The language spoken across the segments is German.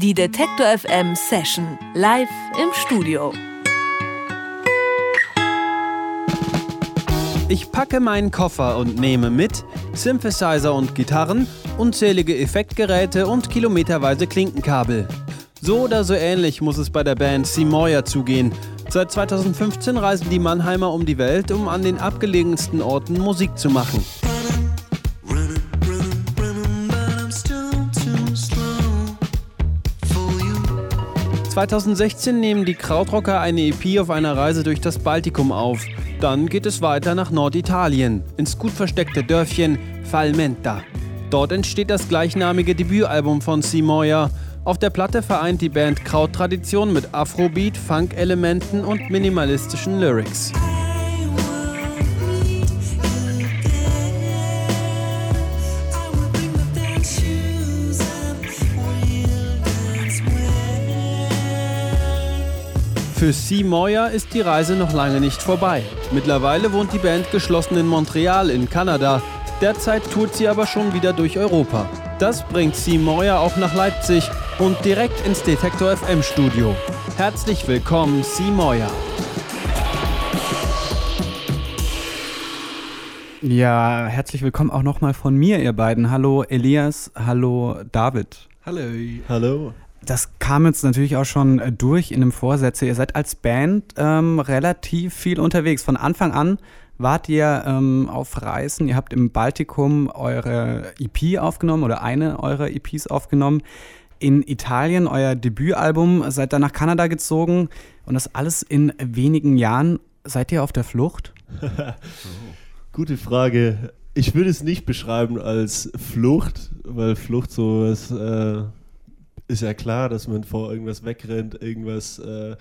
Die Detektor FM Session live im Studio. Ich packe meinen Koffer und nehme mit Synthesizer und Gitarren, unzählige Effektgeräte und kilometerweise Klinkenkabel. So oder so ähnlich muss es bei der Band Seymour zugehen. Seit 2015 reisen die Mannheimer um die Welt, um an den abgelegensten Orten Musik zu machen. 2016 nehmen die Krautrocker eine EP auf einer Reise durch das Baltikum auf. Dann geht es weiter nach Norditalien, ins gut versteckte Dörfchen Falmenta. Dort entsteht das gleichnamige Debütalbum von Simoya. Auf der Platte vereint die Band Krauttradition mit Afrobeat, Funk-Elementen und minimalistischen Lyrics. Für C. Moyer ist die Reise noch lange nicht vorbei. Mittlerweile wohnt die Band geschlossen in Montreal in Kanada. Derzeit tourt sie aber schon wieder durch Europa. Das bringt C. Moyer auch nach Leipzig und direkt ins Detektor FM Studio. Herzlich willkommen, C. Moyer. Ja, herzlich willkommen auch nochmal von mir, ihr beiden. Hallo Elias, hallo David. Hallo. Hallo das kam jetzt natürlich auch schon äh, durch in dem Vorsätze. Ihr seid als Band ähm, relativ viel unterwegs. Von Anfang an wart ihr ähm, auf Reisen. Ihr habt im Baltikum eure EP aufgenommen oder eine eurer EPs aufgenommen. In Italien euer Debütalbum, seid dann nach Kanada gezogen und das alles in wenigen Jahren. Seid ihr auf der Flucht? Gute Frage. Ich würde es nicht beschreiben als Flucht, weil Flucht so was äh, ist ja klar, dass man vor irgendwas wegrennt, irgendwas, äh,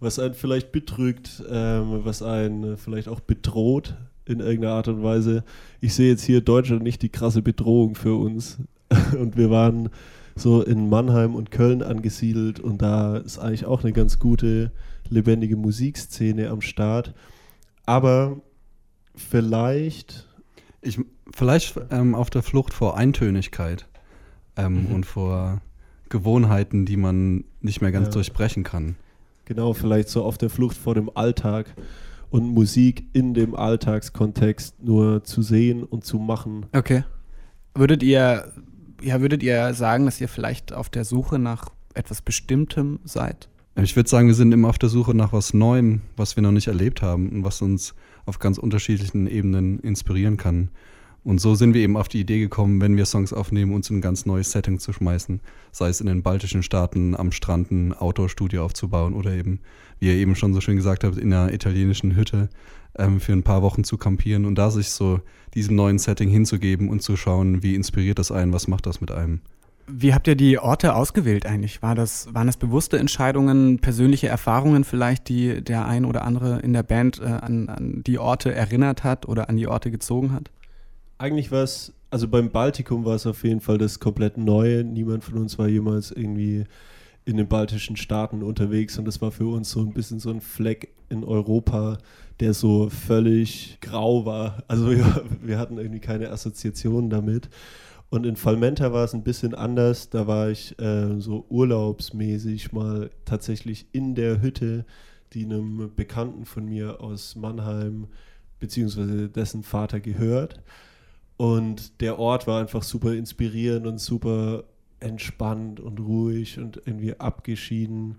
was einen vielleicht betrügt, ähm, was einen vielleicht auch bedroht in irgendeiner Art und Weise. Ich sehe jetzt hier Deutschland nicht die krasse Bedrohung für uns. und wir waren so in Mannheim und Köln angesiedelt und da ist eigentlich auch eine ganz gute, lebendige Musikszene am Start. Aber vielleicht. Ich, vielleicht ähm, auf der Flucht vor Eintönigkeit ähm, mhm. und vor Gewohnheiten, die man nicht mehr ganz ja. durchbrechen kann. Genau, vielleicht so auf der Flucht vor dem Alltag und Musik in dem Alltagskontext nur zu sehen und zu machen. Okay. Würdet ihr, ja, würdet ihr sagen, dass ihr vielleicht auf der Suche nach etwas Bestimmtem seid? Ich würde sagen, wir sind immer auf der Suche nach was Neuem, was wir noch nicht erlebt haben und was uns auf ganz unterschiedlichen Ebenen inspirieren kann. Und so sind wir eben auf die Idee gekommen, wenn wir Songs aufnehmen, uns in ein ganz neues Setting zu schmeißen. Sei es in den baltischen Staaten, am Strand ein Outdoor-Studio aufzubauen oder eben, wie ihr eben schon so schön gesagt habt, in einer italienischen Hütte ähm, für ein paar Wochen zu kampieren und da sich so diesem neuen Setting hinzugeben und zu schauen, wie inspiriert das einen, was macht das mit einem. Wie habt ihr die Orte ausgewählt eigentlich? War das, waren das bewusste Entscheidungen, persönliche Erfahrungen vielleicht, die der ein oder andere in der Band äh, an, an die Orte erinnert hat oder an die Orte gezogen hat? Eigentlich war es, also beim Baltikum war es auf jeden Fall das komplett Neue. Niemand von uns war jemals irgendwie in den baltischen Staaten unterwegs und das war für uns so ein bisschen so ein Fleck in Europa, der so völlig grau war. Also wir, wir hatten irgendwie keine Assoziationen damit. Und in Falmenta war es ein bisschen anders. Da war ich äh, so urlaubsmäßig mal tatsächlich in der Hütte, die einem Bekannten von mir aus Mannheim beziehungsweise dessen Vater gehört. Und der Ort war einfach super inspirierend und super entspannt und ruhig und irgendwie abgeschieden.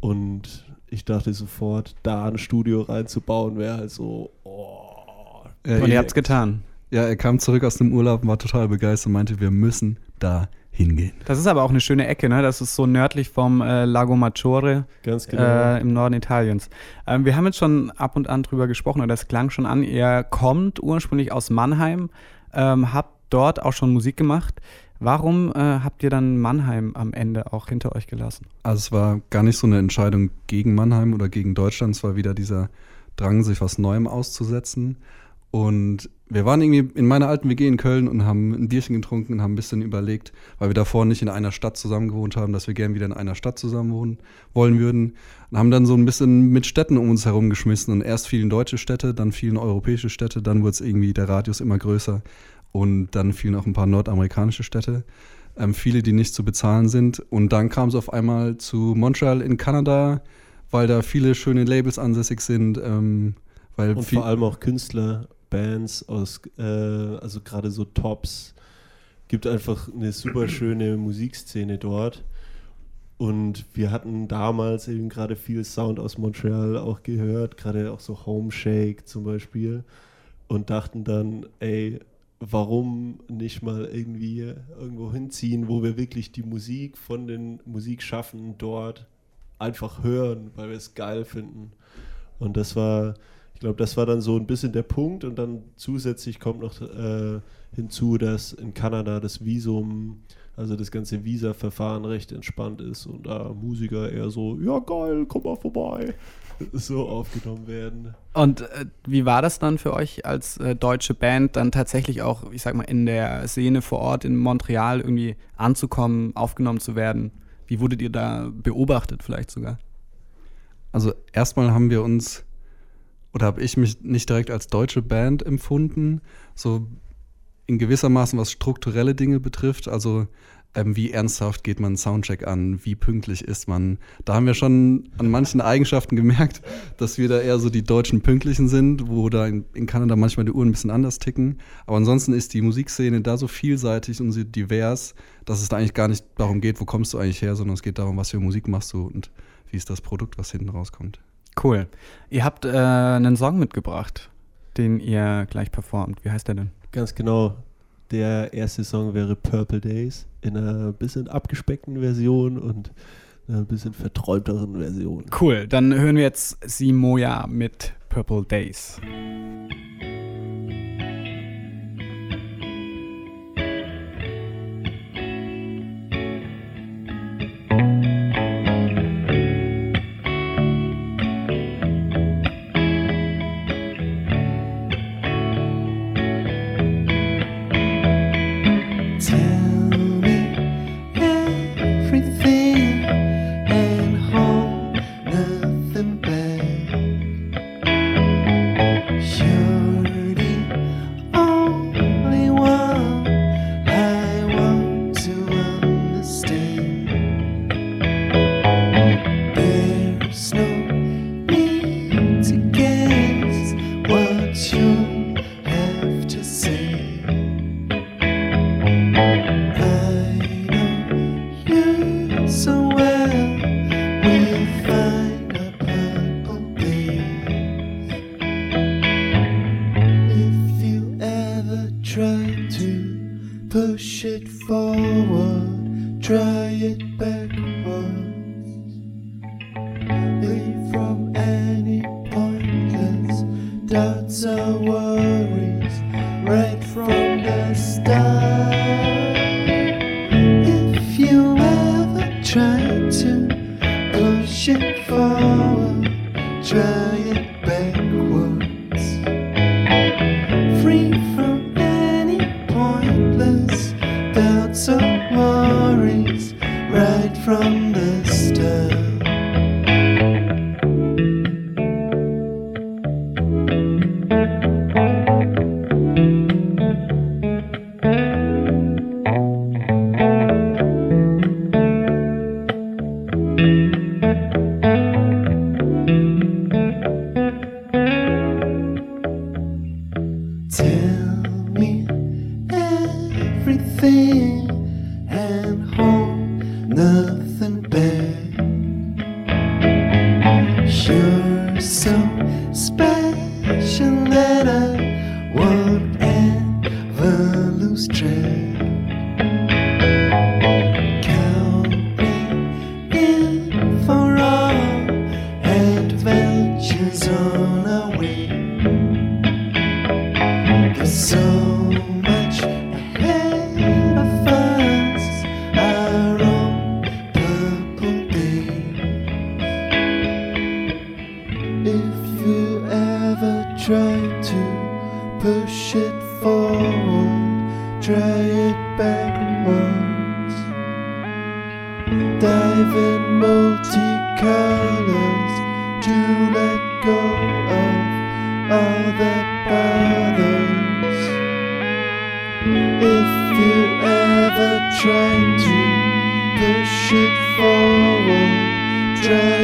Und ich dachte sofort, da ein Studio reinzubauen, wäre halt so, oh. Ja, und ihr habt's getan. Ja, er kam zurück aus dem Urlaub und war total begeistert und meinte, wir müssen da hingehen. Das ist aber auch eine schöne Ecke, ne? Das ist so nördlich vom äh, Lago Maggiore Ganz genau. äh, im Norden Italiens. Ähm, wir haben jetzt schon ab und an drüber gesprochen und das klang schon an. Er kommt ursprünglich aus Mannheim, ähm, habt dort auch schon Musik gemacht. Warum äh, habt ihr dann Mannheim am Ende auch hinter euch gelassen? Also es war gar nicht so eine Entscheidung gegen Mannheim oder gegen Deutschland, es war wieder dieser Drang, sich was Neuem auszusetzen. Und wir waren irgendwie in meiner alten WG in Köln und haben ein Bierchen getrunken und haben ein bisschen überlegt, weil wir davor nicht in einer Stadt zusammen gewohnt haben, dass wir gern wieder in einer Stadt zusammen wohnen wollen würden. Und haben dann so ein bisschen mit Städten um uns herum geschmissen. Und erst fielen deutsche Städte, dann fielen europäische Städte, dann wurde es irgendwie der Radius immer größer und dann fielen auch ein paar nordamerikanische Städte. ähm, viele, die nicht zu bezahlen sind. Und dann kam es auf einmal zu Montreal in Kanada, weil da viele schöne Labels ansässig sind. Ähm, weil Und vor allem auch Künstler, Bands aus, äh, also gerade so Tops. Gibt einfach eine super schöne Musikszene dort. Und wir hatten damals eben gerade viel Sound aus Montreal auch gehört, gerade auch so Home Shake zum Beispiel. Und dachten dann, ey, warum nicht mal irgendwie irgendwo hinziehen, wo wir wirklich die Musik von den Musikschaffenden dort einfach hören, weil wir es geil finden. Und das war, ich glaube, das war dann so ein bisschen der Punkt. Und dann zusätzlich kommt noch äh, hinzu, dass in Kanada das Visum, also das ganze Visa-Verfahren recht entspannt ist und da Musiker eher so, ja geil, komm mal vorbei, so aufgenommen werden. Und äh, wie war das dann für euch als äh, deutsche Band, dann tatsächlich auch, ich sag mal, in der Szene vor Ort in Montreal irgendwie anzukommen, aufgenommen zu werden? Wie wurdet ihr da beobachtet vielleicht sogar? Also erstmal haben wir uns oder habe ich mich nicht direkt als deutsche Band empfunden, so in gewissermaßen was strukturelle Dinge betrifft, also ähm, wie ernsthaft geht man einen Soundcheck an, wie pünktlich ist man. Da haben wir schon an manchen Eigenschaften gemerkt, dass wir da eher so die deutschen Pünktlichen sind, wo da in, in Kanada manchmal die Uhren ein bisschen anders ticken. Aber ansonsten ist die Musikszene da so vielseitig und so divers, dass es da eigentlich gar nicht darum geht, wo kommst du eigentlich her, sondern es geht darum, was für Musik machst du und wie ist das Produkt, was hinten rauskommt. Cool. Ihr habt äh, einen Song mitgebracht, den ihr gleich performt. Wie heißt der denn? Ganz genau. Der erste Song wäre Purple Days in einer bisschen abgespeckten Version und einer bisschen verträumteren Version. Cool, dann hören wir jetzt Simoya mit Purple Days. try to push it forward, try it back. trying to push it forward. Trying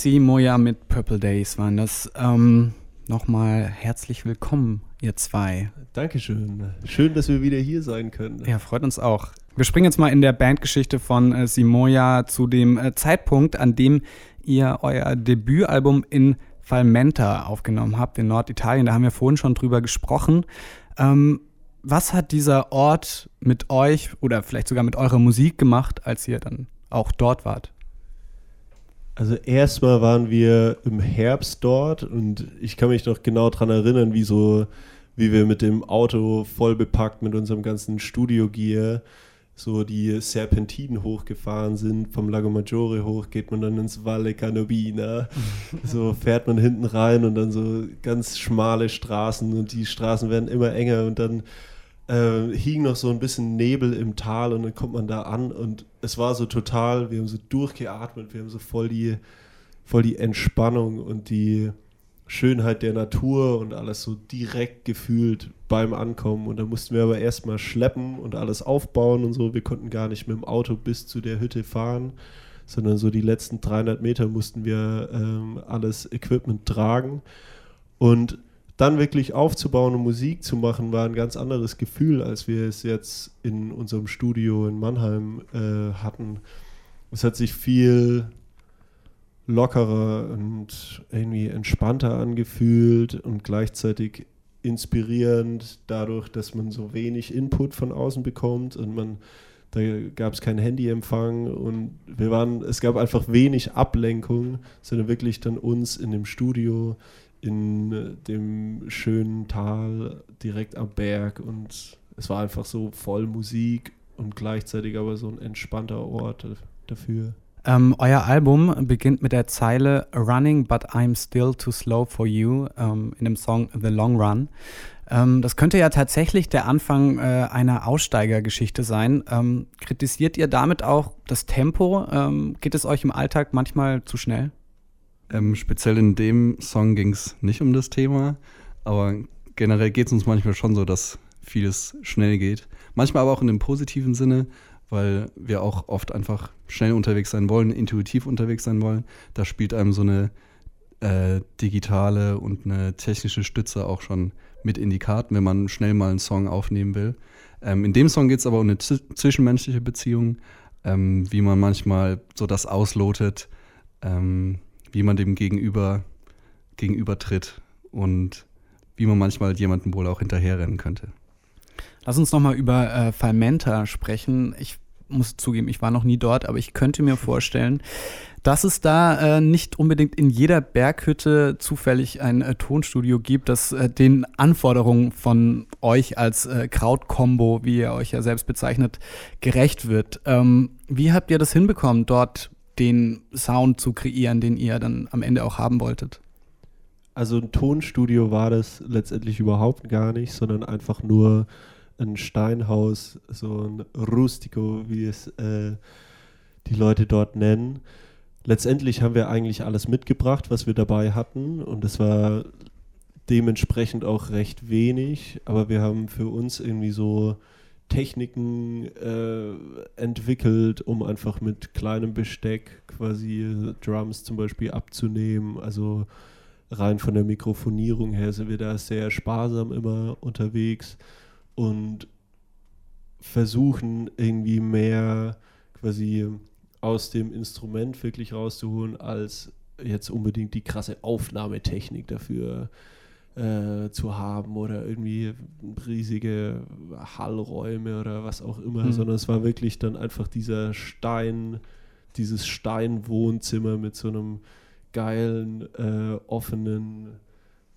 Si Moya mit Purple Days waren das. Ähm, Nochmal herzlich willkommen, ihr zwei. Dankeschön. Schön, dass wir wieder hier sein können. Ja, freut uns auch. Wir springen jetzt mal in der Bandgeschichte von äh, Simoya zu dem äh, Zeitpunkt, an dem ihr euer Debütalbum in Falmenta aufgenommen habt, in Norditalien. Da haben wir vorhin schon drüber gesprochen. Ähm, was hat dieser Ort mit euch oder vielleicht sogar mit eurer Musik gemacht, als ihr dann auch dort wart? Also erstmal waren wir im Herbst dort und ich kann mich noch genau daran erinnern, wie so, wie wir mit dem Auto voll bepackt mit unserem ganzen Studio-Gear so die Serpentinen hochgefahren sind, vom Lago Maggiore hoch geht man dann ins Valle Canobina. so fährt man hinten rein und dann so ganz schmale Straßen und die Straßen werden immer enger und dann äh, hing noch so ein bisschen Nebel im Tal und dann kommt man da an und es war so total, wir haben so durchgeatmet, wir haben so voll die, voll die Entspannung und die Schönheit der Natur und alles so direkt gefühlt beim Ankommen. Und da mussten wir aber erstmal schleppen und alles aufbauen und so. Wir konnten gar nicht mit dem Auto bis zu der Hütte fahren, sondern so die letzten 300 Meter mussten wir ähm, alles Equipment tragen. Und dann wirklich aufzubauen und Musik zu machen, war ein ganz anderes Gefühl, als wir es jetzt in unserem Studio in Mannheim äh, hatten. Es hat sich viel lockerer und irgendwie entspannter angefühlt und gleichzeitig inspirierend dadurch, dass man so wenig Input von außen bekommt und man da gab es keinen Handyempfang und wir waren, es gab einfach wenig Ablenkung, sondern wirklich dann uns in dem Studio in dem schönen Tal direkt am Berg und es war einfach so voll Musik und gleichzeitig aber so ein entspannter Ort dafür. Ähm, euer Album beginnt mit der Zeile Running but I'm still too slow for you ähm, in dem Song The Long Run. Ähm, das könnte ja tatsächlich der Anfang äh, einer Aussteigergeschichte sein. Ähm, kritisiert ihr damit auch das Tempo? Ähm, geht es euch im Alltag manchmal zu schnell? Ähm, speziell in dem Song ging es nicht um das Thema, aber generell geht es uns manchmal schon so, dass vieles schnell geht. Manchmal aber auch in dem positiven Sinne, weil wir auch oft einfach schnell unterwegs sein wollen, intuitiv unterwegs sein wollen. Da spielt einem so eine äh, digitale und eine technische Stütze auch schon mit in die Karten, wenn man schnell mal einen Song aufnehmen will. Ähm, in dem Song geht es aber um eine zwischenmenschliche Beziehung, ähm, wie man manchmal so das auslotet, ähm, wie man dem Gegenüber gegenübertritt und wie man manchmal jemandem wohl auch hinterherrennen könnte. Lass uns nochmal über äh, Falmenta sprechen. Ich muss zugeben, ich war noch nie dort, aber ich könnte mir vorstellen, dass es da äh, nicht unbedingt in jeder Berghütte zufällig ein äh, Tonstudio gibt, das äh, den Anforderungen von euch als äh, Krautkombo, wie ihr euch ja selbst bezeichnet, gerecht wird. Ähm, wie habt ihr das hinbekommen, dort den Sound zu kreieren, den ihr dann am Ende auch haben wolltet? Also ein Tonstudio war das letztendlich überhaupt gar nicht, sondern einfach nur ein Steinhaus, so ein Rustico, wie es äh, die Leute dort nennen. Letztendlich haben wir eigentlich alles mitgebracht, was wir dabei hatten und es war dementsprechend auch recht wenig, aber wir haben für uns irgendwie so Techniken äh, entwickelt, um einfach mit kleinem Besteck quasi Drums zum Beispiel abzunehmen. Also rein von der Mikrofonierung her sind wir da sehr sparsam immer unterwegs und versuchen irgendwie mehr quasi aus dem Instrument wirklich rauszuholen, als jetzt unbedingt die krasse Aufnahmetechnik dafür äh, zu haben oder irgendwie riesige Hallräume oder was auch immer, Mhm. sondern es war wirklich dann einfach dieser Stein, dieses Steinwohnzimmer mit so einem geilen, äh, offenen,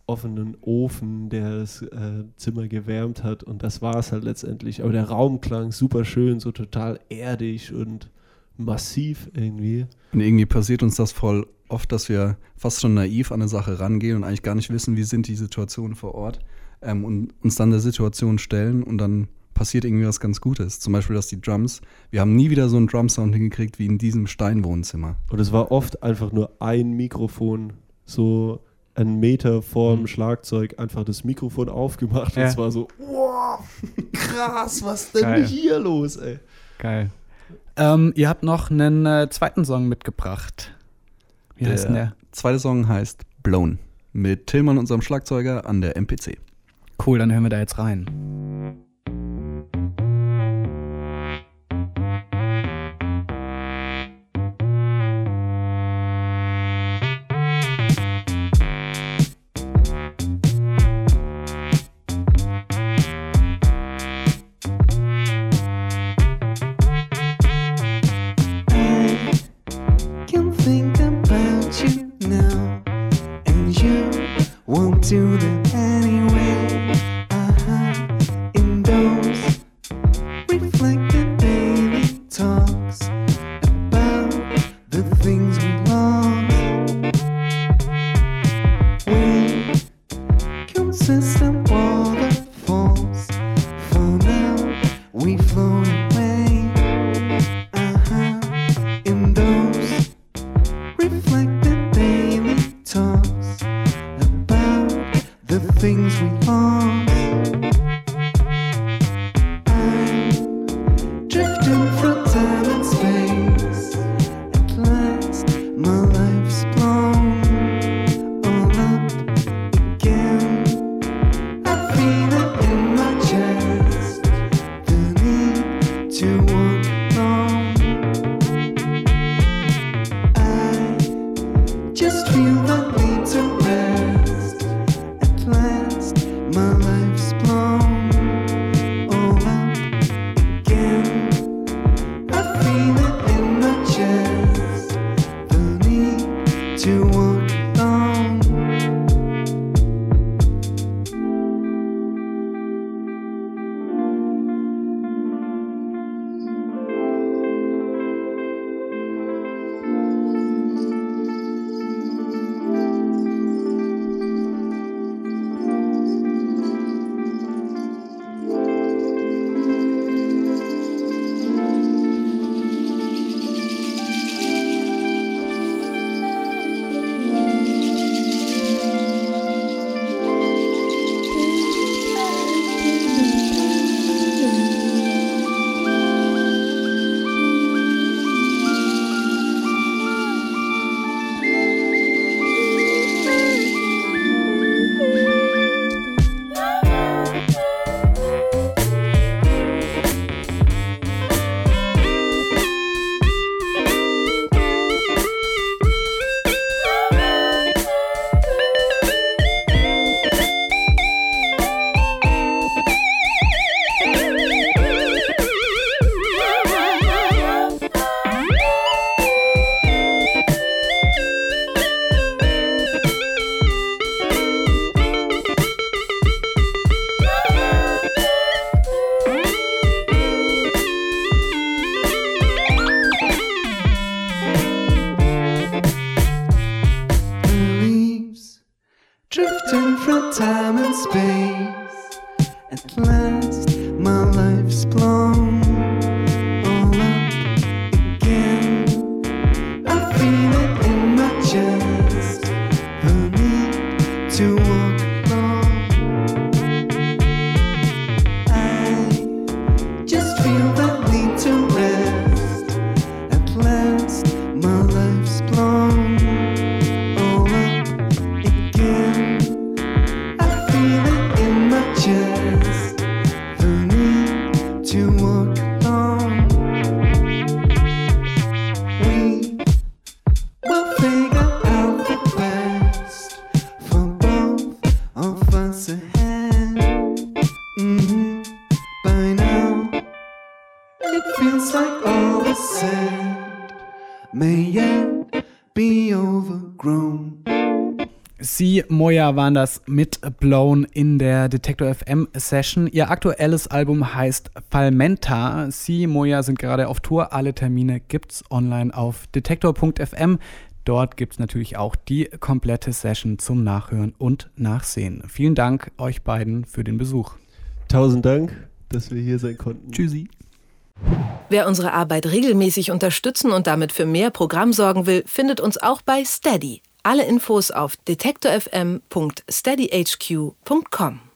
offenen Ofen, der das äh, Zimmer gewärmt hat und das war es halt letztendlich. Aber der Raum klang super schön, so total erdig und massiv irgendwie. Und irgendwie passiert uns das voll oft, dass wir fast schon naiv an eine Sache rangehen und eigentlich gar nicht wissen, wie sind die Situationen vor Ort ähm, und uns dann der Situation stellen und dann passiert irgendwie was ganz Gutes. Zum Beispiel, dass die Drums, wir haben nie wieder so einen Drum-Sound hingekriegt wie in diesem Steinwohnzimmer. Und es war oft einfach nur ein Mikrofon, so einen Meter vorm Mhm. Schlagzeug, einfach das Mikrofon aufgemacht und Ja. es war so, wow, krass, was denn Geil. hier los, ey? Geil. Ähm, ihr habt noch einen äh, zweiten Song mitgebracht. Wie heißt denn der? zweite Song heißt Blown mit Tillmann, unserem Schlagzeuger, an der MPC. Cool, dann hören wir da jetzt rein. The may yet be overgrown. Sie, Moja, waren das mit Blown in der Detector FM Session. Ihr aktuelles Album heißt Falmenta. Sie, Moja, sind gerade auf Tour. Alle Termine gibt's online auf detektor.fm. Dort gibt's natürlich auch die komplette Session zum Nachhören und Nachsehen. Vielen Dank euch beiden für den Besuch. Tausend Dank, dass wir hier sein konnten. Tschüssi. Wer unsere Arbeit regelmäßig unterstützen und damit für mehr Programm sorgen will, findet uns auch bei Steady. Alle Infos auf detektorfm.steadyhq.com.